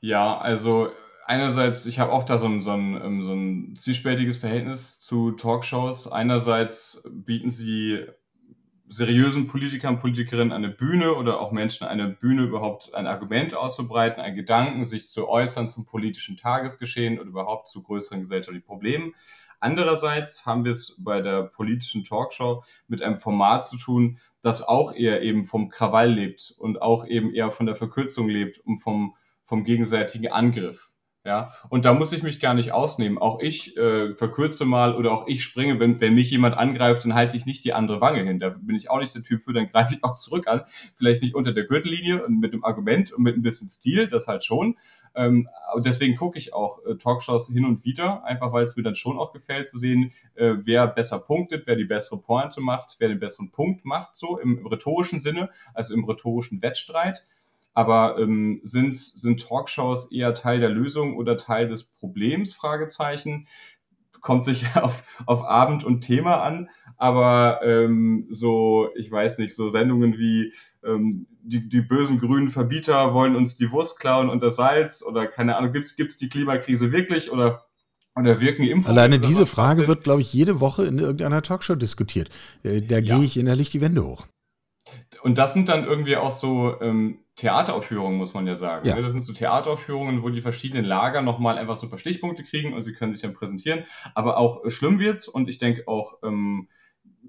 Ja, also einerseits, ich habe auch da so ein, so, ein, ähm, so ein zwiespältiges Verhältnis zu Talkshows. Einerseits bieten sie seriösen Politikern, Politikerinnen eine Bühne oder auch Menschen eine Bühne überhaupt ein Argument auszubreiten, einen Gedanken, sich zu äußern zum politischen Tagesgeschehen oder überhaupt zu größeren gesellschaftlichen Problemen. Andererseits haben wir es bei der politischen Talkshow mit einem Format zu tun, das auch eher eben vom Krawall lebt und auch eben eher von der Verkürzung lebt und vom, vom gegenseitigen Angriff. Ja, und da muss ich mich gar nicht ausnehmen. Auch ich äh, verkürze mal oder auch ich springe, wenn, wenn mich jemand angreift, dann halte ich nicht die andere Wange hin. Da bin ich auch nicht der Typ für, dann greife ich auch zurück an. Vielleicht nicht unter der Gürtellinie und mit einem Argument und mit ein bisschen Stil, das halt schon. Ähm, deswegen gucke ich auch äh, Talkshows hin und wieder, einfach weil es mir dann schon auch gefällt zu sehen, äh, wer besser punktet, wer die bessere Pointe macht, wer den besseren Punkt macht, so im rhetorischen Sinne, also im rhetorischen Wettstreit. Aber ähm, sind, sind Talkshows eher Teil der Lösung oder Teil des Problems? Fragezeichen. Kommt sich auf, auf Abend und Thema an. Aber ähm, so, ich weiß nicht, so Sendungen wie ähm, die, die bösen grünen Verbieter wollen uns die Wurst klauen und das Salz oder keine Ahnung, gibt's gibt's die Klimakrise wirklich oder oder wirken Impfungen? Alleine diese Frage wird, glaube ich, jede Woche in irgendeiner Talkshow diskutiert. Äh, da ja. gehe ich innerlich die Wände hoch. Und das sind dann irgendwie auch so ähm, Theateraufführungen, muss man ja sagen. Ja. Ne? Das sind so Theateraufführungen, wo die verschiedenen Lager nochmal einfach so ein paar Stichpunkte kriegen und sie können sich dann präsentieren. Aber auch äh, schlimm wird's und ich denke auch ähm,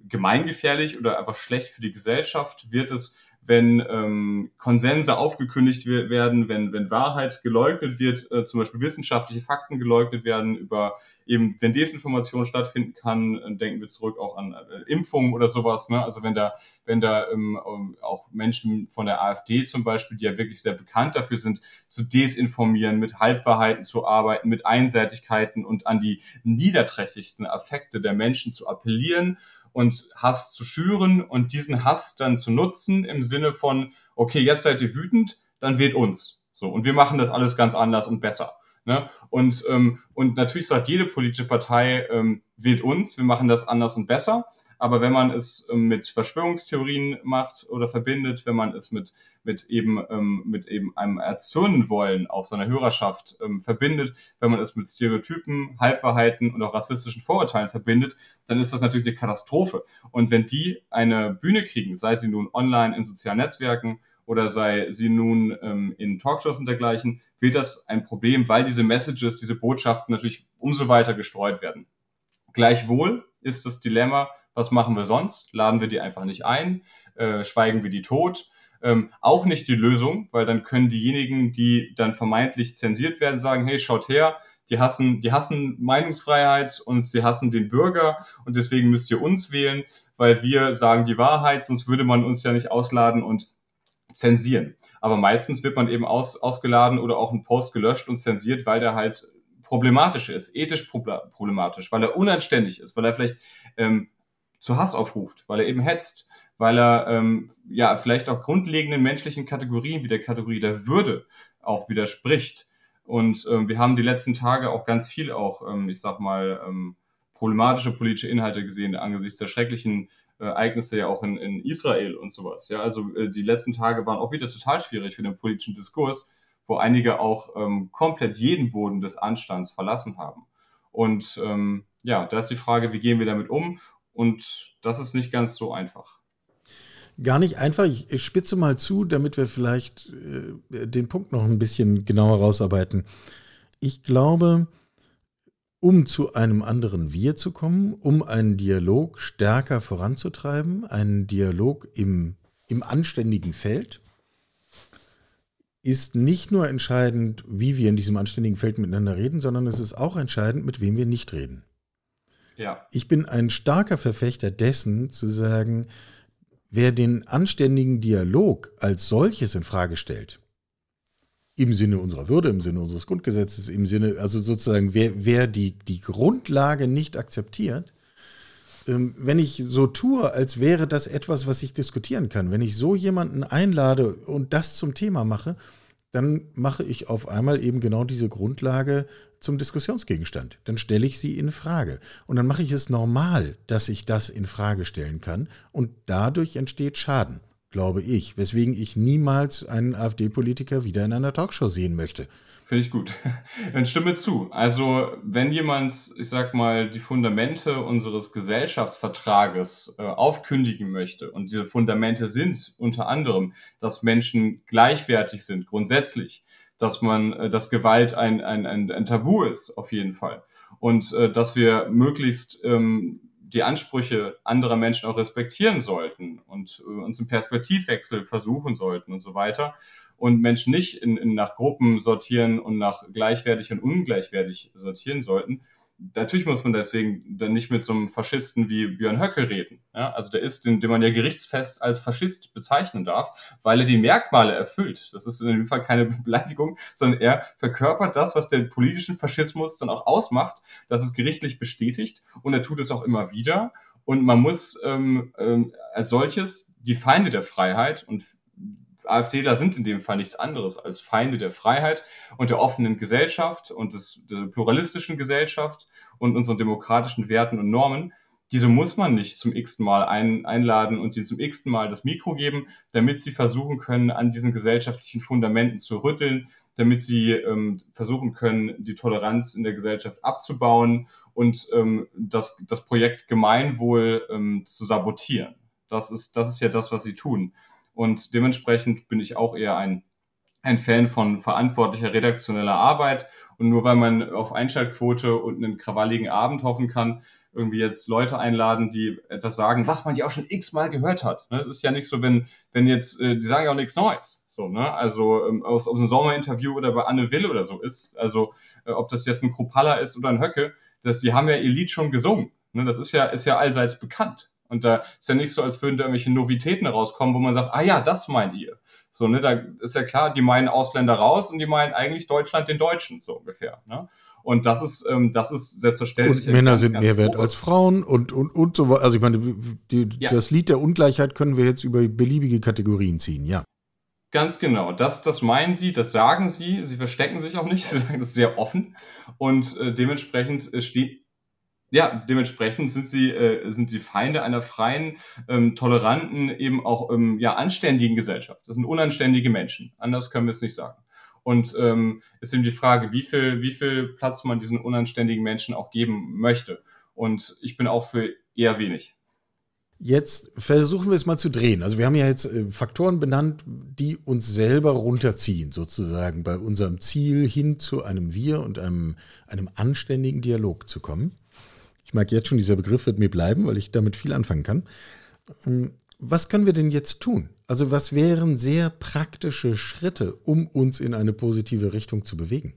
gemeingefährlich oder einfach schlecht für die Gesellschaft wird es, wenn ähm, Konsense aufgekündigt werden, wenn, wenn Wahrheit geleugnet wird, äh, zum Beispiel wissenschaftliche Fakten geleugnet werden, über eben, wenn Desinformation stattfinden kann, äh, denken wir zurück auch an äh, Impfungen oder sowas, ne? Also wenn da, wenn da ähm, ähm auch Menschen von der AfD zum Beispiel, die ja wirklich sehr bekannt dafür sind, zu desinformieren, mit Halbwahrheiten zu arbeiten, mit Einseitigkeiten und an die niederträchtigsten Affekte der Menschen zu appellieren und Hass zu schüren und diesen Hass dann zu nutzen im Sinne von, okay, jetzt seid ihr wütend, dann wählt uns. So, und wir machen das alles ganz anders und besser. Ne? Und, ähm, und natürlich sagt jede politische Partei, ähm, wählt uns, wir machen das anders und besser. Aber wenn man es ähm, mit Verschwörungstheorien macht oder verbindet, wenn man es mit, mit eben, ähm, mit eben einem erzürnen wollen, auch seiner Hörerschaft ähm, verbindet, wenn man es mit Stereotypen, Halbwahrheiten und auch rassistischen Vorurteilen verbindet, dann ist das natürlich eine Katastrophe. Und wenn die eine Bühne kriegen, sei sie nun online in sozialen Netzwerken oder sei sie nun ähm, in Talkshows und dergleichen, wird das ein Problem, weil diese Messages, diese Botschaften natürlich umso weiter gestreut werden. Gleichwohl ist das Dilemma, was machen wir sonst? Laden wir die einfach nicht ein? Äh, schweigen wir die tot? Ähm, auch nicht die Lösung, weil dann können diejenigen, die dann vermeintlich zensiert werden, sagen, hey, schaut her, die hassen, die hassen Meinungsfreiheit und sie hassen den Bürger und deswegen müsst ihr uns wählen, weil wir sagen die Wahrheit, sonst würde man uns ja nicht ausladen und zensieren. Aber meistens wird man eben aus, ausgeladen oder auch ein Post gelöscht und zensiert, weil der halt problematisch ist, ethisch problematisch, weil er unanständig ist, weil er vielleicht ähm, zu Hass aufruft, weil er eben hetzt, weil er ähm, ja vielleicht auch grundlegenden menschlichen Kategorien wie der Kategorie der Würde auch widerspricht. Und ähm, wir haben die letzten Tage auch ganz viel auch, ähm, ich sag mal, ähm, problematische politische Inhalte gesehen angesichts der schrecklichen Ereignisse ja auch in, in Israel und sowas. Ja, also äh, die letzten Tage waren auch wieder total schwierig für den politischen Diskurs, wo einige auch ähm, komplett jeden Boden des Anstands verlassen haben. Und ähm, ja, da ist die Frage, wie gehen wir damit um? Und das ist nicht ganz so einfach. Gar nicht einfach. Ich, ich spitze mal zu, damit wir vielleicht äh, den Punkt noch ein bisschen genauer rausarbeiten. Ich glaube, um zu einem anderen Wir zu kommen, um einen Dialog stärker voranzutreiben, einen Dialog im, im anständigen Feld, ist nicht nur entscheidend, wie wir in diesem anständigen Feld miteinander reden, sondern es ist auch entscheidend, mit wem wir nicht reden. Ja. Ich bin ein starker Verfechter dessen, zu sagen, wer den anständigen Dialog als solches in Frage stellt, im Sinne unserer Würde, im Sinne unseres Grundgesetzes, im Sinne, also sozusagen, wer, wer die, die Grundlage nicht akzeptiert, ähm, wenn ich so tue, als wäre das etwas, was ich diskutieren kann, wenn ich so jemanden einlade und das zum Thema mache, dann mache ich auf einmal eben genau diese Grundlage zum Diskussionsgegenstand. Dann stelle ich sie in Frage. Und dann mache ich es normal, dass ich das in Frage stellen kann. Und dadurch entsteht Schaden glaube ich, weswegen ich niemals einen AfD-Politiker wieder in einer Talkshow sehen möchte. Finde ich gut. Dann stimme zu. Also, wenn jemand, ich sag mal, die Fundamente unseres Gesellschaftsvertrages äh, aufkündigen möchte, und diese Fundamente sind unter anderem, dass Menschen gleichwertig sind, grundsätzlich, dass man, äh, dass Gewalt ein, ein, ein, ein Tabu ist, auf jeden Fall. Und äh, dass wir möglichst ähm, die Ansprüche anderer Menschen auch respektieren sollten und äh, uns im Perspektivwechsel versuchen sollten und so weiter. Und Menschen nicht in, in nach Gruppen sortieren und nach gleichwertig und ungleichwertig sortieren sollten, natürlich muss man deswegen dann nicht mit so einem Faschisten wie Björn Höcke reden. Ja, also der ist, den, den man ja gerichtsfest als Faschist bezeichnen darf, weil er die Merkmale erfüllt. Das ist in dem Fall keine Beleidigung, sondern er verkörpert das, was den politischen Faschismus dann auch ausmacht. Das ist gerichtlich bestätigt und er tut es auch immer wieder. Und man muss ähm, ähm, als solches die Feinde der Freiheit und AfDler sind in dem Fall nichts anderes als Feinde der Freiheit und der offenen Gesellschaft und des, der pluralistischen Gesellschaft und unseren demokratischen Werten und Normen. Diese muss man nicht zum x-ten Mal ein, einladen und ihnen zum x-ten Mal das Mikro geben, damit sie versuchen können, an diesen gesellschaftlichen Fundamenten zu rütteln, damit sie ähm, versuchen können, die Toleranz in der Gesellschaft abzubauen und ähm, das, das Projekt Gemeinwohl ähm, zu sabotieren. Das ist, das ist ja das, was sie tun. Und dementsprechend bin ich auch eher ein, ein Fan von verantwortlicher redaktioneller Arbeit. Und nur weil man auf Einschaltquote und einen krawalligen Abend hoffen kann, irgendwie jetzt Leute einladen, die etwas sagen, was man ja auch schon x-mal gehört hat. Es ist ja nicht so, wenn, wenn jetzt, äh, die sagen ja auch nichts Neues. So, ne? Also ähm, aus, aus einem Sommerinterview oder bei Anne Will oder so ist. Also äh, ob das jetzt ein Kruppalla ist oder ein Höcke, das, die haben ja ihr Lied schon gesungen. Ne? Das ist ja, ist ja allseits bekannt. Und da ist ja nicht so, als würden da irgendwelche Novitäten rauskommen, wo man sagt, ah ja, das meint ihr. So, ne, da ist ja klar, die meinen Ausländer raus und die meinen eigentlich Deutschland den Deutschen, so ungefähr. Ne? Und das ist, ähm, das ist selbstverständlich. Und Männer ganz, sind ganz mehr wert als Frauen und, und, und so weiter. Also ich meine, die, ja. das Lied der Ungleichheit können wir jetzt über beliebige Kategorien ziehen, ja. Ganz genau, das, das meinen sie, das sagen sie, sie verstecken sich auch nicht, sie sagen das sehr offen und äh, dementsprechend äh, steht, ja, dementsprechend sind sie, äh, sind sie Feinde einer freien, ähm, toleranten, eben auch ähm, ja, anständigen Gesellschaft. Das sind unanständige Menschen. Anders können wir es nicht sagen. Und ähm, ist eben die Frage, wie viel, wie viel Platz man diesen unanständigen Menschen auch geben möchte. Und ich bin auch für eher wenig. Jetzt versuchen wir es mal zu drehen. Also wir haben ja jetzt äh, Faktoren benannt, die uns selber runterziehen, sozusagen bei unserem Ziel hin zu einem Wir und einem, einem anständigen Dialog zu kommen. Ich mag jetzt schon, dieser Begriff wird mir bleiben, weil ich damit viel anfangen kann. Ähm, was können wir denn jetzt tun? Also was wären sehr praktische Schritte, um uns in eine positive Richtung zu bewegen?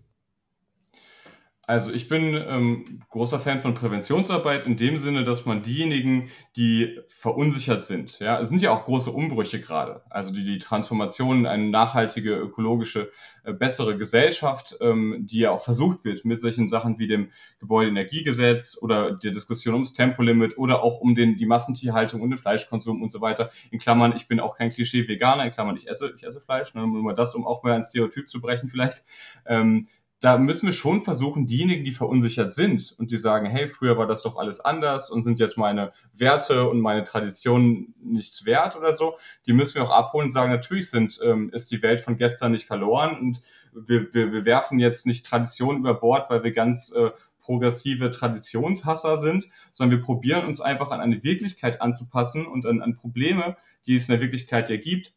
Also ich bin ähm, großer Fan von Präventionsarbeit in dem Sinne, dass man diejenigen, die verunsichert sind, ja, es sind ja auch große Umbrüche gerade, also die, die Transformation in eine nachhaltige, ökologische, äh, bessere Gesellschaft, ähm, die ja auch versucht wird mit solchen Sachen wie dem Gebäudeenergiegesetz oder der Diskussion ums Tempolimit oder auch um den, die Massentierhaltung und den Fleischkonsum und so weiter. In Klammern, ich bin auch kein Klischee-Veganer, in Klammern, ich esse, ich esse Fleisch, ne, nur mal das, um auch mal ein Stereotyp zu brechen vielleicht. Ähm, da müssen wir schon versuchen, diejenigen, die verunsichert sind und die sagen, hey, früher war das doch alles anders und sind jetzt meine Werte und meine Traditionen nichts wert oder so, die müssen wir auch abholen und sagen, natürlich sind, ähm, ist die Welt von gestern nicht verloren und wir, wir, wir werfen jetzt nicht Tradition über Bord, weil wir ganz äh, progressive Traditionshasser sind, sondern wir probieren uns einfach an eine Wirklichkeit anzupassen und an, an Probleme, die es in der Wirklichkeit ja gibt,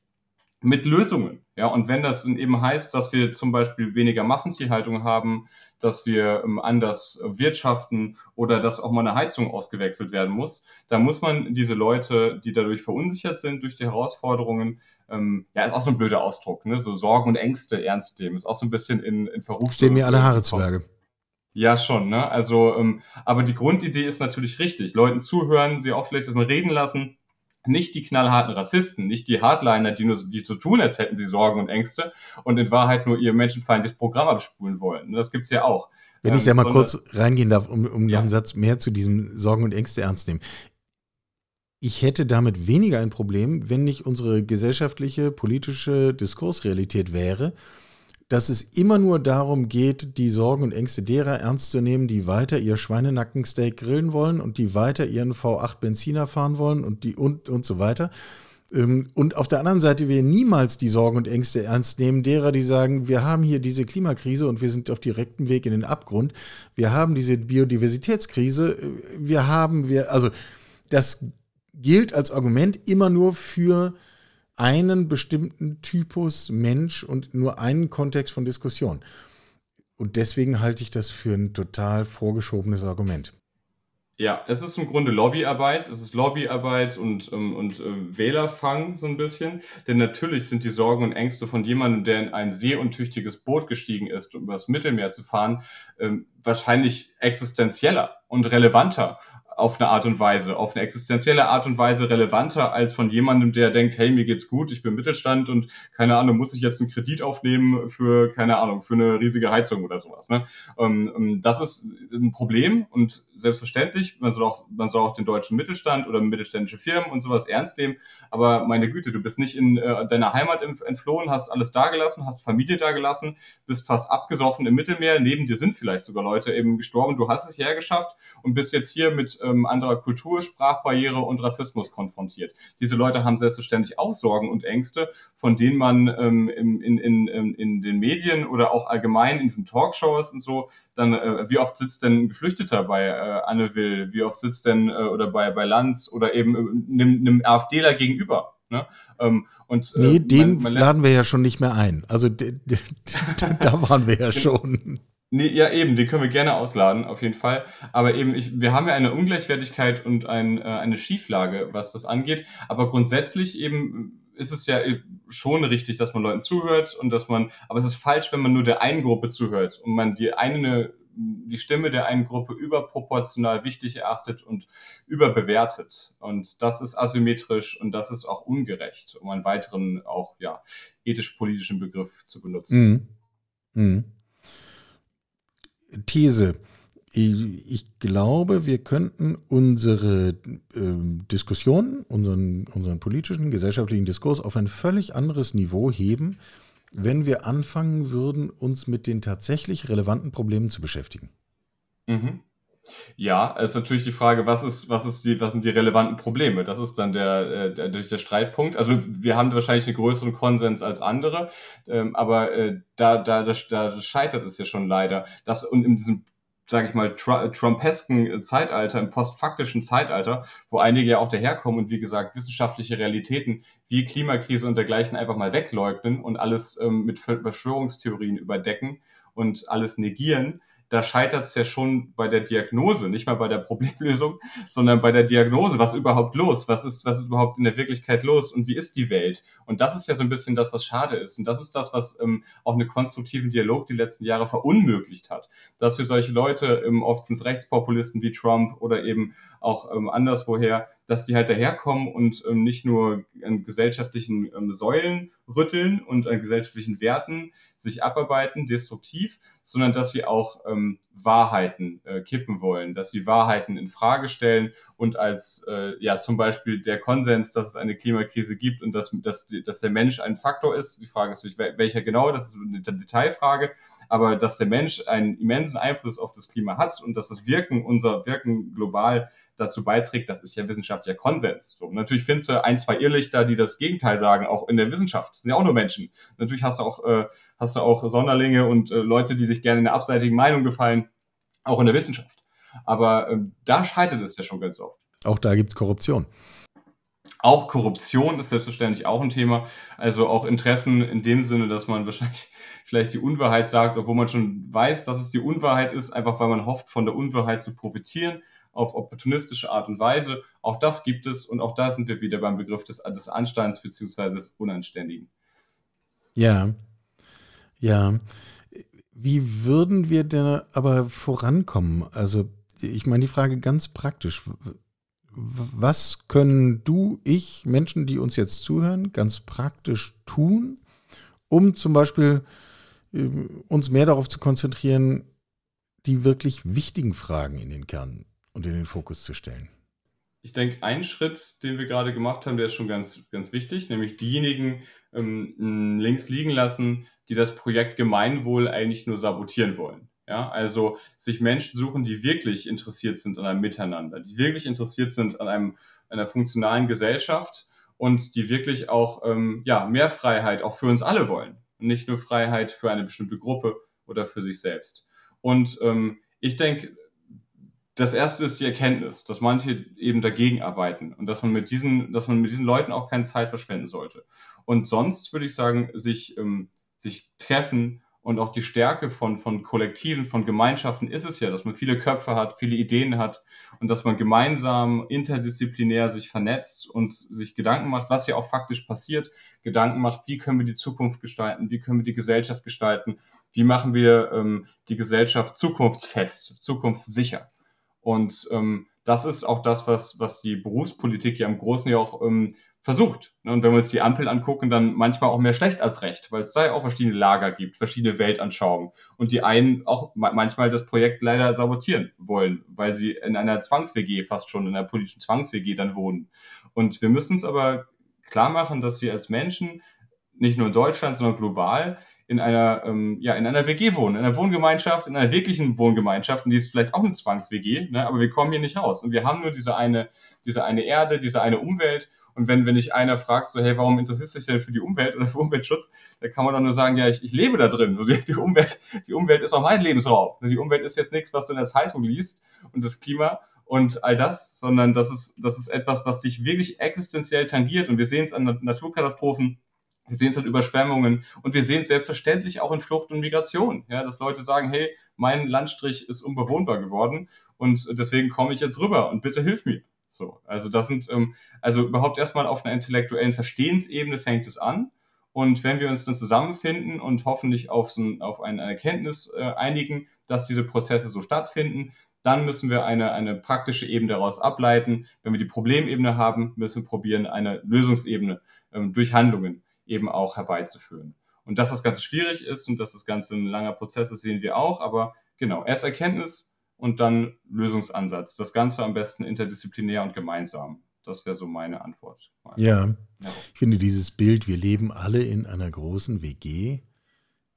mit Lösungen. Ja, und wenn das eben heißt, dass wir zum Beispiel weniger Massentierhaltung haben, dass wir ähm, anders wirtschaften oder dass auch mal eine Heizung ausgewechselt werden muss, dann muss man diese Leute, die dadurch verunsichert sind durch die Herausforderungen, ähm, ja, ist auch so ein blöder Ausdruck, ne? so Sorgen und Ängste ernst nehmen, ist auch so ein bisschen in, in Verruf. Stehen mir alle Haare zu Berge. Ja, schon, ne? Also, ähm, aber die Grundidee ist natürlich richtig. Leuten zuhören, sie auch vielleicht erstmal reden lassen nicht die knallharten Rassisten, nicht die Hardliner, die nur die zu tun, als hätten sie Sorgen und Ängste und in Wahrheit nur ihr menschenfeindliches Programm abspulen wollen. Das gibt's ja auch. Wenn ich da ähm, mal kurz reingehen darf, um, um ja. einen Satz mehr zu diesem Sorgen und Ängste ernst nehmen. Ich hätte damit weniger ein Problem, wenn nicht unsere gesellschaftliche, politische Diskursrealität wäre, dass es immer nur darum geht, die Sorgen und Ängste derer ernst zu nehmen, die weiter ihr Schweinenackensteak grillen wollen und die weiter ihren V8 Benziner fahren wollen und die und, und so weiter. Ähm, und auf der anderen Seite wir niemals die Sorgen und Ängste ernst nehmen derer, die sagen, wir haben hier diese Klimakrise und wir sind auf direktem Weg in den Abgrund. Wir haben diese Biodiversitätskrise. Wir haben, wir, also das gilt als Argument immer nur für einen bestimmten Typus Mensch und nur einen Kontext von Diskussion. Und deswegen halte ich das für ein total vorgeschobenes Argument. Ja, es ist im Grunde Lobbyarbeit. Es ist Lobbyarbeit und, ähm, und äh, Wählerfang so ein bisschen. Denn natürlich sind die Sorgen und Ängste von jemandem, der in ein seeuntüchtiges Boot gestiegen ist, um übers Mittelmeer zu fahren, ähm, wahrscheinlich existenzieller und relevanter auf eine Art und Weise, auf eine existenzielle Art und Weise relevanter als von jemandem, der denkt, hey, mir geht's gut, ich bin Mittelstand und keine Ahnung, muss ich jetzt einen Kredit aufnehmen für, keine Ahnung, für eine riesige Heizung oder sowas. Ne? Ähm, das ist ein Problem und selbstverständlich, man soll auch, man soll auch den deutschen Mittelstand oder mittelständische Firmen und sowas ernst nehmen, aber meine Güte, du bist nicht in äh, deiner Heimat entflohen, hast alles dagelassen, hast Familie dagelassen, bist fast abgesoffen im Mittelmeer, neben dir sind vielleicht sogar Leute eben gestorben, du hast es hierher geschafft und bist jetzt hier mit ähm, anderer Kultur, Sprachbarriere und Rassismus konfrontiert. Diese Leute haben selbstverständlich auch Sorgen und Ängste, von denen man ähm, in, in, in, in den Medien oder auch allgemein in diesen Talkshows und so dann, äh, wie oft sitzt denn ein Geflüchteter bei äh, Anne Will, wie oft sitzt denn äh, oder bei, bei Lanz oder eben äh, einem, einem AfDler gegenüber? Ne? Ähm, und, äh, nee, den man, man laden wir ja schon nicht mehr ein. Also da waren wir ja schon. Nee, ja, eben, die können wir gerne ausladen, auf jeden Fall. Aber eben, ich, wir haben ja eine Ungleichwertigkeit und ein, äh, eine Schieflage, was das angeht. Aber grundsätzlich eben ist es ja schon richtig, dass man Leuten zuhört und dass man, aber es ist falsch, wenn man nur der einen Gruppe zuhört und man die eine, die Stimme der einen Gruppe überproportional wichtig erachtet und überbewertet. Und das ist asymmetrisch und das ist auch ungerecht, um einen weiteren, auch, ja, ethisch-politischen Begriff zu benutzen. Mhm. Mhm. These. Ich glaube, wir könnten unsere äh, Diskussion, unseren, unseren politischen, gesellschaftlichen Diskurs auf ein völlig anderes Niveau heben, wenn wir anfangen würden, uns mit den tatsächlich relevanten Problemen zu beschäftigen. Mhm. Ja, ist natürlich die Frage, was ist, was ist die, was sind die relevanten Probleme? Das ist dann der, äh, der, der Streitpunkt. Also wir haben wahrscheinlich einen größeren Konsens als andere, ähm, aber äh, da, da, da, da scheitert es ja schon leider. Das und in diesem sage ich mal, tr trumpesken Zeitalter, im postfaktischen Zeitalter, wo einige ja auch daherkommen und wie gesagt, wissenschaftliche Realitäten wie Klimakrise und dergleichen einfach mal wegleugnen und alles ähm, mit Verschwörungstheorien überdecken und alles negieren, da scheitert es ja schon bei der Diagnose, nicht mal bei der Problemlösung, sondern bei der Diagnose. Was ist überhaupt los? Was ist, was ist überhaupt in der Wirklichkeit los? Und wie ist die Welt? Und das ist ja so ein bisschen das, was schade ist. Und das ist das, was ähm, auch einen konstruktiven Dialog die letzten Jahre verunmöglicht hat. Dass wir solche Leute, ähm, oft sind Rechtspopulisten wie Trump oder eben auch ähm, anderswoher, dass die halt daherkommen und ähm, nicht nur an gesellschaftlichen ähm, Säulen rütteln und an gesellschaftlichen Werten sich abarbeiten, destruktiv, sondern dass sie auch ähm, Wahrheiten äh, kippen wollen, dass sie Wahrheiten in Frage stellen und als äh, ja zum Beispiel der Konsens, dass es eine Klimakrise gibt und dass, dass, dass der Mensch ein Faktor ist. Die Frage ist welcher genau, das ist eine Detailfrage, aber dass der Mensch einen immensen Einfluss auf das Klima hat und dass das Wirken, unser Wirken global dazu beiträgt, das ist ja wissenschaftlicher Konsens. So, natürlich findest du ein, zwei Irrlichter, die das Gegenteil sagen, auch in der Wissenschaft. Das sind ja auch nur Menschen. Natürlich hast du auch, äh, hast du auch Sonderlinge und äh, Leute, die sich gerne in der abseitigen Meinung gefallen, auch in der Wissenschaft. Aber äh, da scheitert es ja schon ganz oft. Auch da gibt es Korruption. Auch Korruption ist selbstverständlich auch ein Thema. Also auch Interessen in dem Sinne, dass man wahrscheinlich vielleicht die Unwahrheit sagt, obwohl man schon weiß, dass es die Unwahrheit ist, einfach weil man hofft, von der Unwahrheit zu profitieren auf opportunistische Art und Weise. Auch das gibt es und auch da sind wir wieder beim Begriff des, des Ansteins bzw. des Unanständigen. Ja, ja. Wie würden wir denn aber vorankommen? Also, ich meine die Frage ganz praktisch. Was können du, ich, Menschen, die uns jetzt zuhören, ganz praktisch tun, um zum Beispiel uns mehr darauf zu konzentrieren, die wirklich wichtigen Fragen in den Kern und in den Fokus zu stellen? Ich denke, ein Schritt, den wir gerade gemacht haben, der ist schon ganz, ganz wichtig, nämlich diejenigen ähm, links liegen lassen, die das Projekt Gemeinwohl eigentlich nur sabotieren wollen. Ja, also sich Menschen suchen, die wirklich interessiert sind an einem Miteinander, die wirklich interessiert sind an einem, einer funktionalen Gesellschaft und die wirklich auch ähm, ja, mehr Freiheit auch für uns alle wollen. Und nicht nur Freiheit für eine bestimmte Gruppe oder für sich selbst. Und ähm, ich denke, das erste ist die Erkenntnis, dass manche eben dagegen arbeiten und dass man mit diesen, dass man mit diesen Leuten auch keine Zeit verschwenden sollte. Und sonst würde ich sagen, sich, ähm, sich treffen und auch die Stärke von, von Kollektiven, von Gemeinschaften ist es ja, dass man viele Köpfe hat, viele Ideen hat und dass man gemeinsam, interdisziplinär sich vernetzt und sich Gedanken macht, was ja auch faktisch passiert, Gedanken macht, wie können wir die Zukunft gestalten, wie können wir die Gesellschaft gestalten, wie machen wir ähm, die Gesellschaft zukunftsfest, zukunftssicher. Und ähm, das ist auch das, was, was die Berufspolitik ja im Großen ja auch ähm, versucht. Ne? Und wenn wir uns die Ampel angucken, dann manchmal auch mehr schlecht als recht, weil es da ja auch verschiedene Lager gibt, verschiedene Weltanschauungen. Und die einen auch manchmal das Projekt leider sabotieren wollen, weil sie in einer Zwangs-WG, fast schon in einer politischen Zwangs-WG dann wohnen. Und wir müssen uns aber klar machen, dass wir als Menschen nicht nur in Deutschland, sondern global in einer, ähm, ja, in einer WG wohnen, in einer Wohngemeinschaft, in einer wirklichen Wohngemeinschaft, und die ist vielleicht auch eine Zwangs-WG, ne, aber wir kommen hier nicht raus. Und wir haben nur diese eine, diese eine Erde, diese eine Umwelt. Und wenn, wenn dich einer fragt, so, hey, warum interessierst du dich denn für die Umwelt oder für Umweltschutz, dann kann man doch nur sagen, ja, ich, ich lebe da drin. So, die, die Umwelt, die Umwelt ist auch mein Lebensraum. Die Umwelt ist jetzt nichts, was du in der Zeitung liest und das Klima und all das, sondern das ist, das ist etwas, was dich wirklich existenziell tangiert. Und wir sehen es an Naturkatastrophen, wir sehen es an Überschwemmungen und wir sehen es selbstverständlich auch in Flucht und Migration. Ja, dass Leute sagen, hey, mein Landstrich ist unbewohnbar geworden und deswegen komme ich jetzt rüber und bitte hilf mir. So, also das sind, ähm, also überhaupt erstmal auf einer intellektuellen Verstehensebene fängt es an. Und wenn wir uns dann zusammenfinden und hoffentlich auf, so, auf eine Erkenntnis äh, einigen, dass diese Prozesse so stattfinden, dann müssen wir eine, eine praktische Ebene daraus ableiten. Wenn wir die Problemebene haben, müssen wir probieren, eine Lösungsebene ähm, durch Handlungen eben auch herbeizuführen. Und dass das Ganze schwierig ist und dass das Ganze ein langer Prozess ist, sehen wir auch. Aber genau, erst Erkenntnis und dann Lösungsansatz. Das Ganze am besten interdisziplinär und gemeinsam. Das wäre so meine Antwort. Ja, ja, ich finde dieses Bild, wir leben alle in einer großen WG,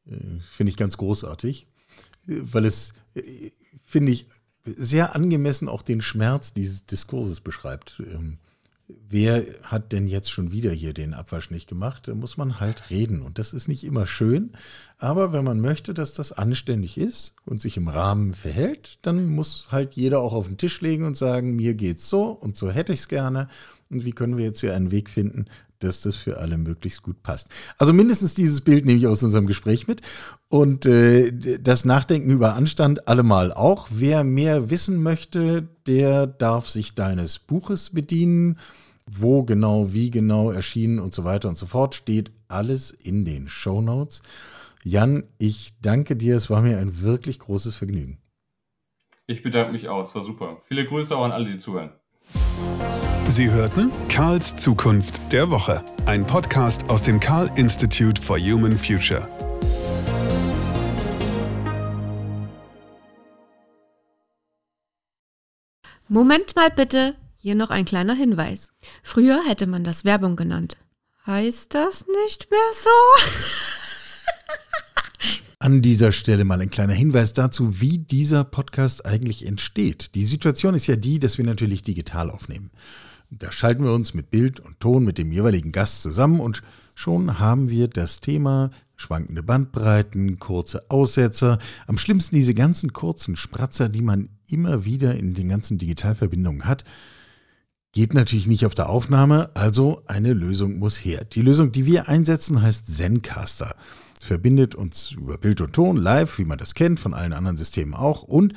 äh, finde ich ganz großartig, äh, weil es, äh, finde ich, sehr angemessen auch den Schmerz dieses Diskurses beschreibt. Ähm, wer hat denn jetzt schon wieder hier den Abwasch nicht gemacht? Da muss man halt reden. Und das ist nicht immer schön. Aber wenn man möchte, dass das anständig ist und sich im Rahmen verhält, dann muss halt jeder auch auf den Tisch legen und sagen, mir geht's so und so hätte ich es gerne. Und wie können wir jetzt hier einen Weg finden, dass das für alle möglichst gut passt. Also mindestens dieses Bild nehme ich aus unserem Gespräch mit. Und äh, das Nachdenken über Anstand allemal auch. Wer mehr wissen möchte, der darf sich deines Buches bedienen. Wo genau, wie genau erschienen und so weiter und so fort, steht alles in den Show Notes. Jan, ich danke dir. Es war mir ein wirklich großes Vergnügen. Ich bedanke mich auch. Es war super. Viele Grüße auch an alle, die zuhören. Sie hörten Karls Zukunft der Woche, ein Podcast aus dem Karl Institute for Human Future. Moment mal bitte, hier noch ein kleiner Hinweis. Früher hätte man das Werbung genannt. Heißt das nicht mehr so? An dieser Stelle mal ein kleiner Hinweis dazu, wie dieser Podcast eigentlich entsteht. Die Situation ist ja die, dass wir natürlich digital aufnehmen. Da schalten wir uns mit Bild und Ton mit dem jeweiligen Gast zusammen und schon haben wir das Thema schwankende Bandbreiten, kurze Aussetzer, am schlimmsten diese ganzen kurzen Spratzer, die man immer wieder in den ganzen Digitalverbindungen hat. Geht natürlich nicht auf der Aufnahme, also eine Lösung muss her. Die Lösung, die wir einsetzen, heißt Zencaster verbindet uns über Bild und Ton live, wie man das kennt, von allen anderen Systemen auch. Und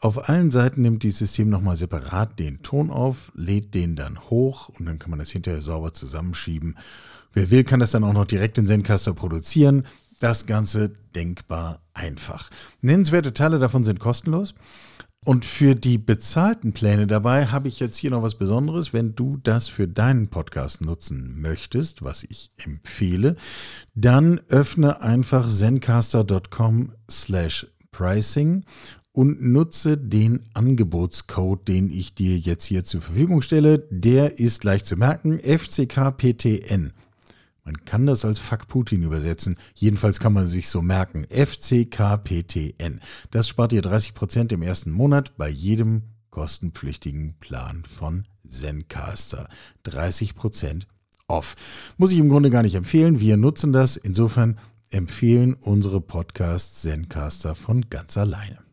auf allen Seiten nimmt dieses System nochmal separat den Ton auf, lädt den dann hoch und dann kann man das hinterher sauber zusammenschieben. Wer will, kann das dann auch noch direkt in Zencaster produzieren. Das Ganze denkbar einfach. Nennenswerte Teile davon sind kostenlos. Und für die bezahlten Pläne dabei habe ich jetzt hier noch was Besonderes. Wenn du das für deinen Podcast nutzen möchtest, was ich empfehle, dann öffne einfach zencaster.com slash pricing und nutze den Angebotscode, den ich dir jetzt hier zur Verfügung stelle. Der ist leicht zu merken, FCKPTN. Man kann das als Fuck Putin übersetzen. Jedenfalls kann man sich so merken. FCKPTN. Das spart ihr 30% im ersten Monat bei jedem kostenpflichtigen Plan von Zencaster. 30% off. Muss ich im Grunde gar nicht empfehlen. Wir nutzen das. Insofern empfehlen unsere Podcasts Zencaster von ganz alleine.